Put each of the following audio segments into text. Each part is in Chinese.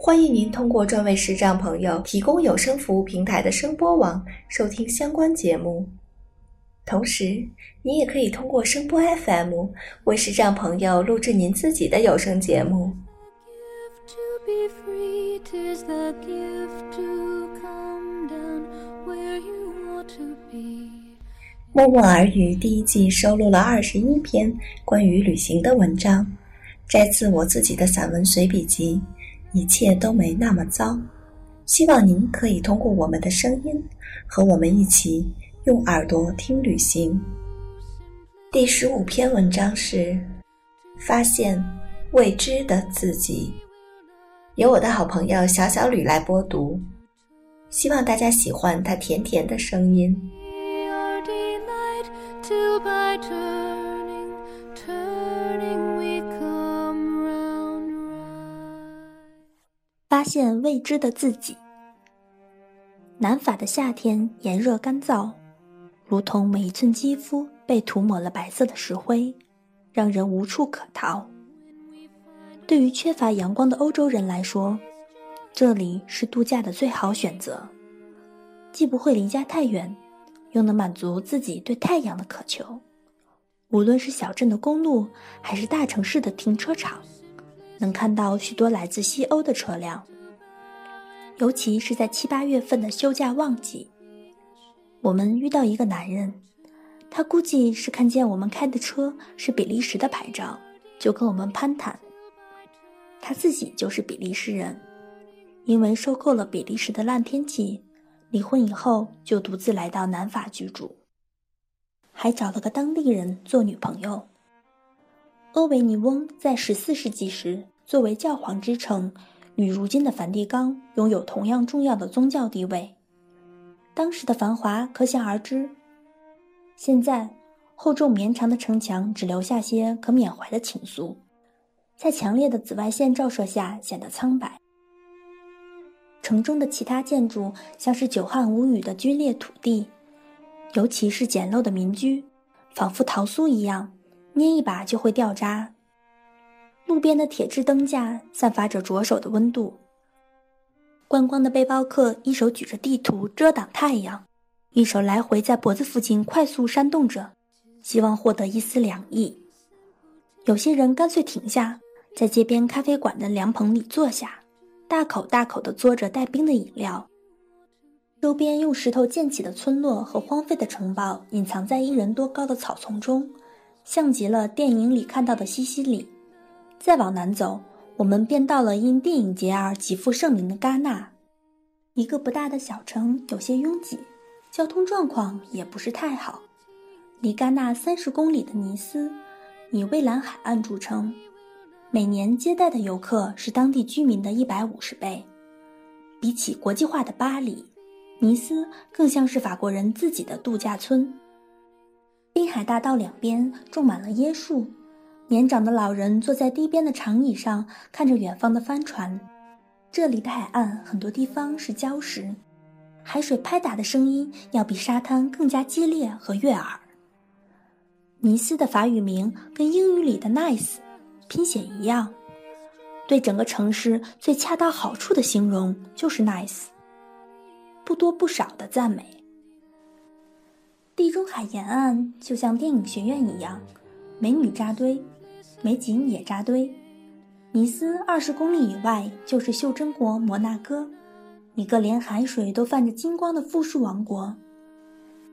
欢迎您通过专为视障朋友提供有声服务平台的声波网收听相关节目，同时，您也可以通过声波 FM 为视障朋友录制您自己的有声节目。默默耳语第一季收录了二十一篇关于旅行的文章，摘自我自己的散文随笔集。一切都没那么糟，希望您可以通过我们的声音，和我们一起用耳朵听旅行。第十五篇文章是发现未知的自己，由我的好朋友小小吕来播读，希望大家喜欢他甜甜的声音。发现未知的自己。南法的夏天炎热干燥，如同每一寸肌肤被涂抹了白色的石灰，让人无处可逃。对于缺乏阳光的欧洲人来说，这里是度假的最好选择，既不会离家太远，又能满足自己对太阳的渴求。无论是小镇的公路，还是大城市的停车场。能看到许多来自西欧的车辆，尤其是在七八月份的休假旺季。我们遇到一个男人，他估计是看见我们开的车是比利时的牌照，就跟我们攀谈。他自己就是比利时人，因为受够了比利时的烂天气，离婚以后就独自来到南法居住，还找了个当地人做女朋友。阿维尼翁在十四世纪时作为教皇之城，与如今的梵蒂冈拥有同样重要的宗教地位。当时的繁华可想而知。现在，厚重绵长的城墙只留下些可缅怀的情愫，在强烈的紫外线照射下显得苍白。城中的其他建筑像是久旱无雨的龟裂土地，尤其是简陋的民居，仿佛桃酥一样。捏一把就会掉渣。路边的铁质灯架散发着灼手的温度。观光的背包客一手举着地图遮挡太阳，一手来回在脖子附近快速扇动着，希望获得一丝凉意。有些人干脆停下，在街边咖啡馆的凉棚里坐下，大口大口地嘬着带冰的饮料。周边用石头建起的村落和荒废的城堡，隐藏在一人多高的草丛中。像极了电影里看到的西西里。再往南走，我们便到了因电影节而极负盛名的戛纳。一个不大的小城，有些拥挤，交通状况也不是太好。离戛纳三十公里的尼斯，以蔚蓝海岸著称，每年接待的游客是当地居民的一百五十倍。比起国际化的巴黎，尼斯更像是法国人自己的度假村。滨海大道两边种满了椰树，年长的老人坐在堤边的长椅上，看着远方的帆船。这里的海岸很多地方是礁石，海水拍打的声音要比沙滩更加激烈和悦耳。尼斯的法语名跟英语里的 “nice” 拼写一样，对整个城市最恰到好处的形容就是 “nice”，不多不少的赞美。地中海沿岸就像电影学院一样，美女扎堆，美景也扎堆。尼斯二十公里以外就是袖珍国摩纳哥，一个连海水都泛着金光的富庶王国。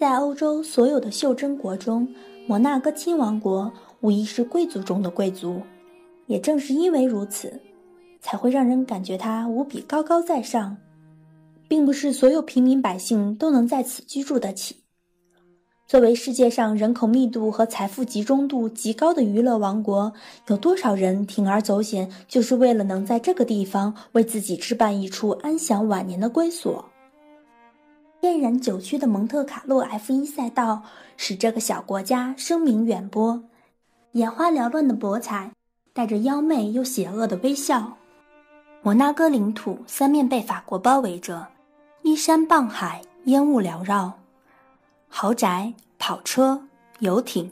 在欧洲所有的袖珍国中，摩纳哥亲王国无疑是贵族中的贵族。也正是因为如此，才会让人感觉它无比高高在上，并不是所有平民百姓都能在此居住得起。作为世界上人口密度和财富集中度极高的娱乐王国，有多少人铤而走险，就是为了能在这个地方为自己置办一处安享晚年的归所？天然九曲的蒙特卡洛 F1 赛道使这个小国家声名远播，眼花缭乱的博彩带着妖媚又邪恶的微笑。摩纳哥领土三面被法国包围着，依山傍海，烟雾缭绕，豪宅、跑车、游艇，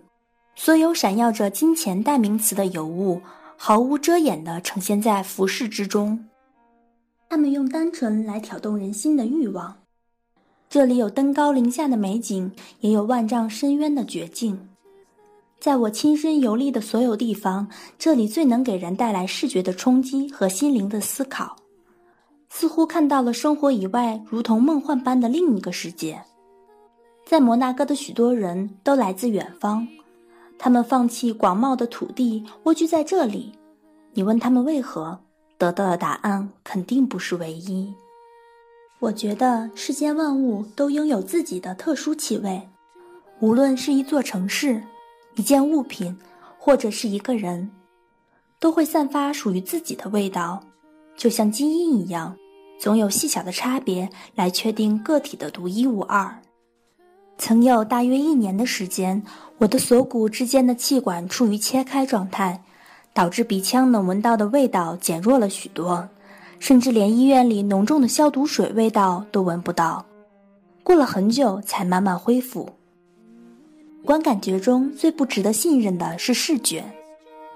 所有闪耀着金钱代名词的尤物，毫无遮掩地呈现在浮世之中。他们用单纯来挑动人心的欲望。这里有登高临下的美景，也有万丈深渊的绝境。在我亲身游历的所有地方，这里最能给人带来视觉的冲击和心灵的思考，似乎看到了生活以外如同梦幻般的另一个世界。在摩纳哥的许多人都来自远方，他们放弃广袤的土地，蜗居在这里。你问他们为何，得到的答案肯定不是唯一。我觉得世间万物都拥有自己的特殊气味，无论是一座城市、一件物品，或者是一个人，都会散发属于自己的味道，就像基因一样，总有细小的差别来确定个体的独一无二。曾有大约一年的时间，我的锁骨之间的气管处于切开状态，导致鼻腔能闻到的味道减弱了许多。甚至连医院里浓重的消毒水味道都闻不到，过了很久才慢慢恢复。观感觉中最不值得信任的是视觉，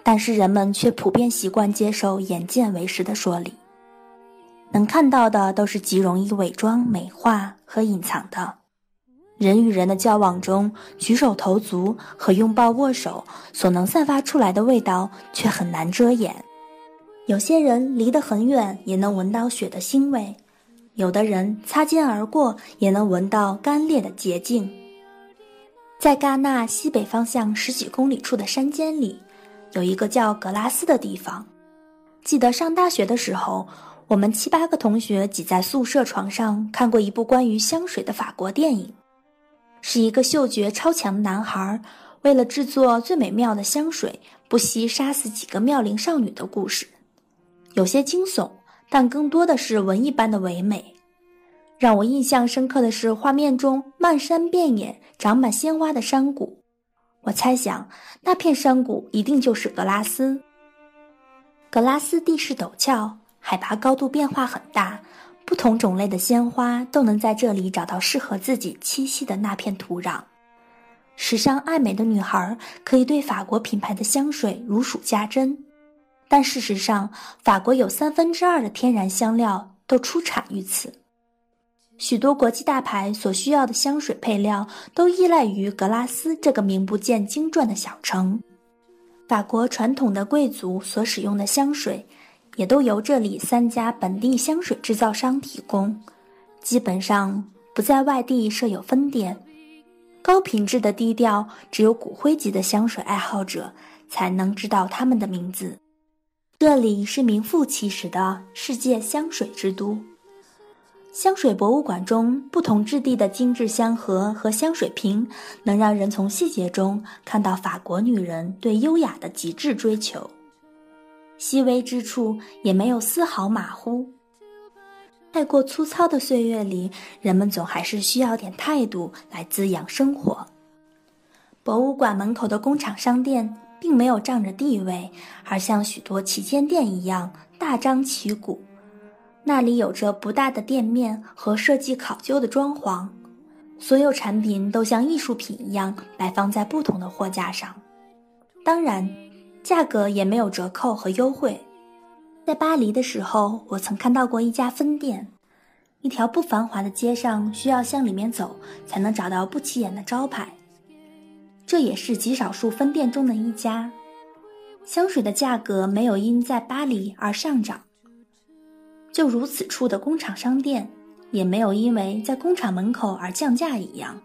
但是人们却普遍习惯接受眼见为实的说理。能看到的都是极容易伪装、美化和隐藏的。人与人的交往中，举手投足和拥抱握手所能散发出来的味道，却很难遮掩。有些人离得很远也能闻到雪的腥味，有的人擦肩而过也能闻到干裂的洁净。在戛纳西北方向十几公里处的山间里，有一个叫格拉斯的地方。记得上大学的时候，我们七八个同学挤在宿舍床上看过一部关于香水的法国电影，是一个嗅觉超强的男孩为了制作最美妙的香水，不惜杀死几个妙龄少女的故事。有些惊悚，但更多的是文艺般的唯美。让我印象深刻的是画面中漫山遍野长满鲜花的山谷。我猜想，那片山谷一定就是格拉斯。格拉斯地势陡峭，海拔高度变化很大，不同种类的鲜花都能在这里找到适合自己栖息的那片土壤。时尚爱美的女孩可以对法国品牌的香水如数家珍。但事实上，法国有三分之二的天然香料都出产于此。许多国际大牌所需要的香水配料都依赖于格拉斯这个名不见经传的小城。法国传统的贵族所使用的香水，也都由这里三家本地香水制造商提供，基本上不在外地设有分店。高品质的低调，只有骨灰级的香水爱好者才能知道他们的名字。这里是名副其实的世界香水之都。香水博物馆中不同质地的精致香盒和香水瓶，能让人从细节中看到法国女人对优雅的极致追求。细微之处也没有丝毫马虎。太过粗糙的岁月里，人们总还是需要点态度来滋养生活。博物馆门口的工厂商店。并没有仗着地位，而像许多旗舰店一样大张旗鼓。那里有着不大的店面和设计考究的装潢，所有产品都像艺术品一样摆放在不同的货架上。当然，价格也没有折扣和优惠。在巴黎的时候，我曾看到过一家分店，一条不繁华的街上，需要向里面走才能找到不起眼的招牌。这也是极少数分店中的一家。香水的价格没有因在巴黎而上涨，就如此处的工厂商店也没有因为在工厂门口而降价一样。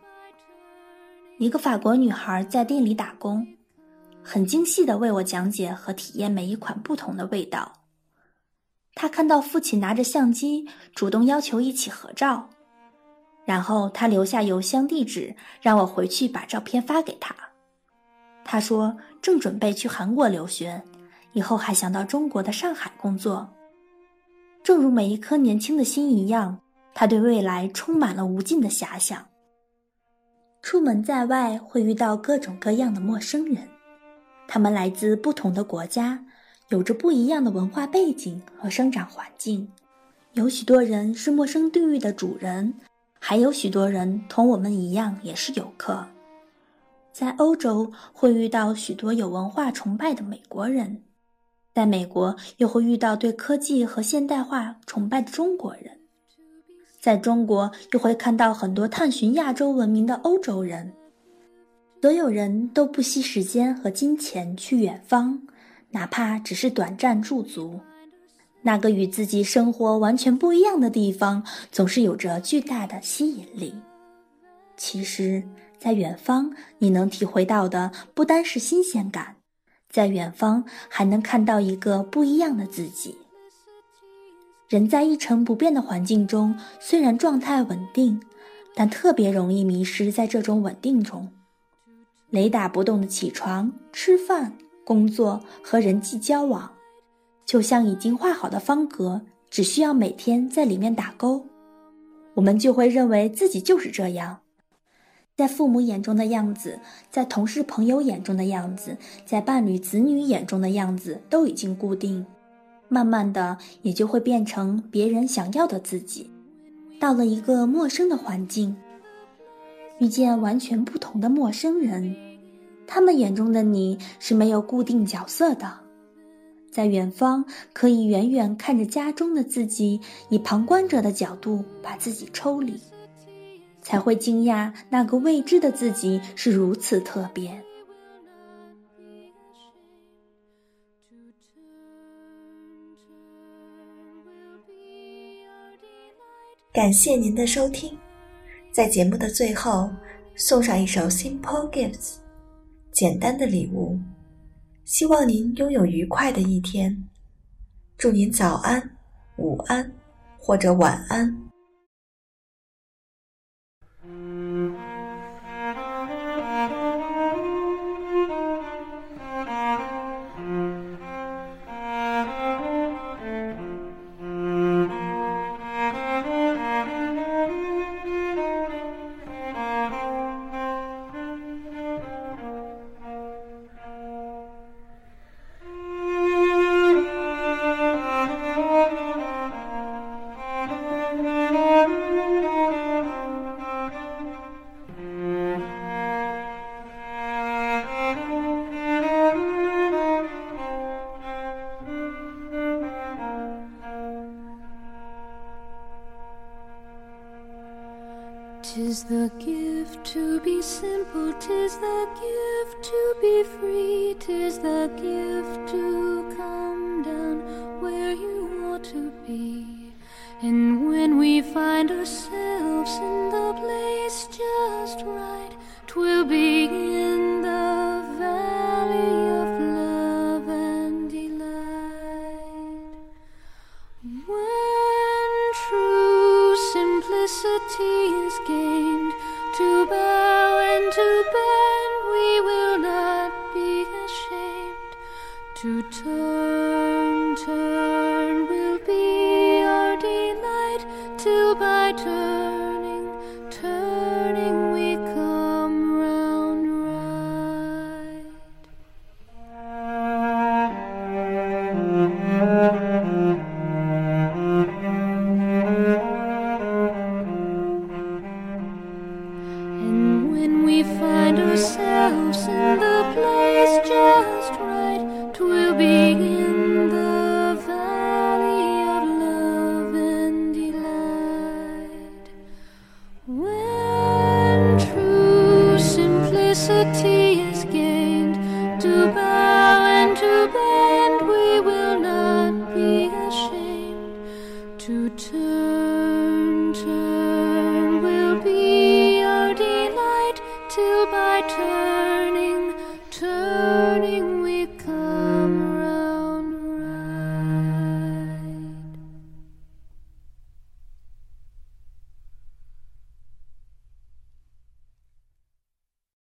一个法国女孩在店里打工，很精细的为我讲解和体验每一款不同的味道。他看到父亲拿着相机，主动要求一起合照。然后他留下邮箱地址，让我回去把照片发给他。他说正准备去韩国留学，以后还想到中国的上海工作。正如每一颗年轻的心一样，他对未来充满了无尽的遐想。出门在外会遇到各种各样的陌生人，他们来自不同的国家，有着不一样的文化背景和生长环境。有许多人是陌生地域的主人，还有许多人同我们一样也是游客。在欧洲会遇到许多有文化崇拜的美国人，在美国又会遇到对科技和现代化崇拜的中国人。在中国，又会看到很多探寻亚洲文明的欧洲人。所有人都不惜时间和金钱去远方，哪怕只是短暂驻足。那个与自己生活完全不一样的地方，总是有着巨大的吸引力。其实，在远方，你能体会到的不单是新鲜感，在远方还能看到一个不一样的自己。人在一成不变的环境中，虽然状态稳定，但特别容易迷失在这种稳定中。雷打不动的起床、吃饭、工作和人际交往，就像已经画好的方格，只需要每天在里面打勾，我们就会认为自己就是这样。在父母眼中的样子，在同事朋友眼中的样子，在伴侣子女眼中的样子，都已经固定。慢慢的，也就会变成别人想要的自己。到了一个陌生的环境，遇见完全不同的陌生人，他们眼中的你是没有固定角色的。在远方，可以远远看着家中的自己，以旁观者的角度把自己抽离，才会惊讶那个未知的自己是如此特别。感谢您的收听，在节目的最后送上一首《Simple Gifts》，简单的礼物。希望您拥有愉快的一天，祝您早安、午安或者晚安。Tis the gift to be simple, tis the gift to be free, tis the gift to come down where you ought to be. And when we find ourselves in the place just right, twill be in the valley of love and delight. When true simplicity to burn.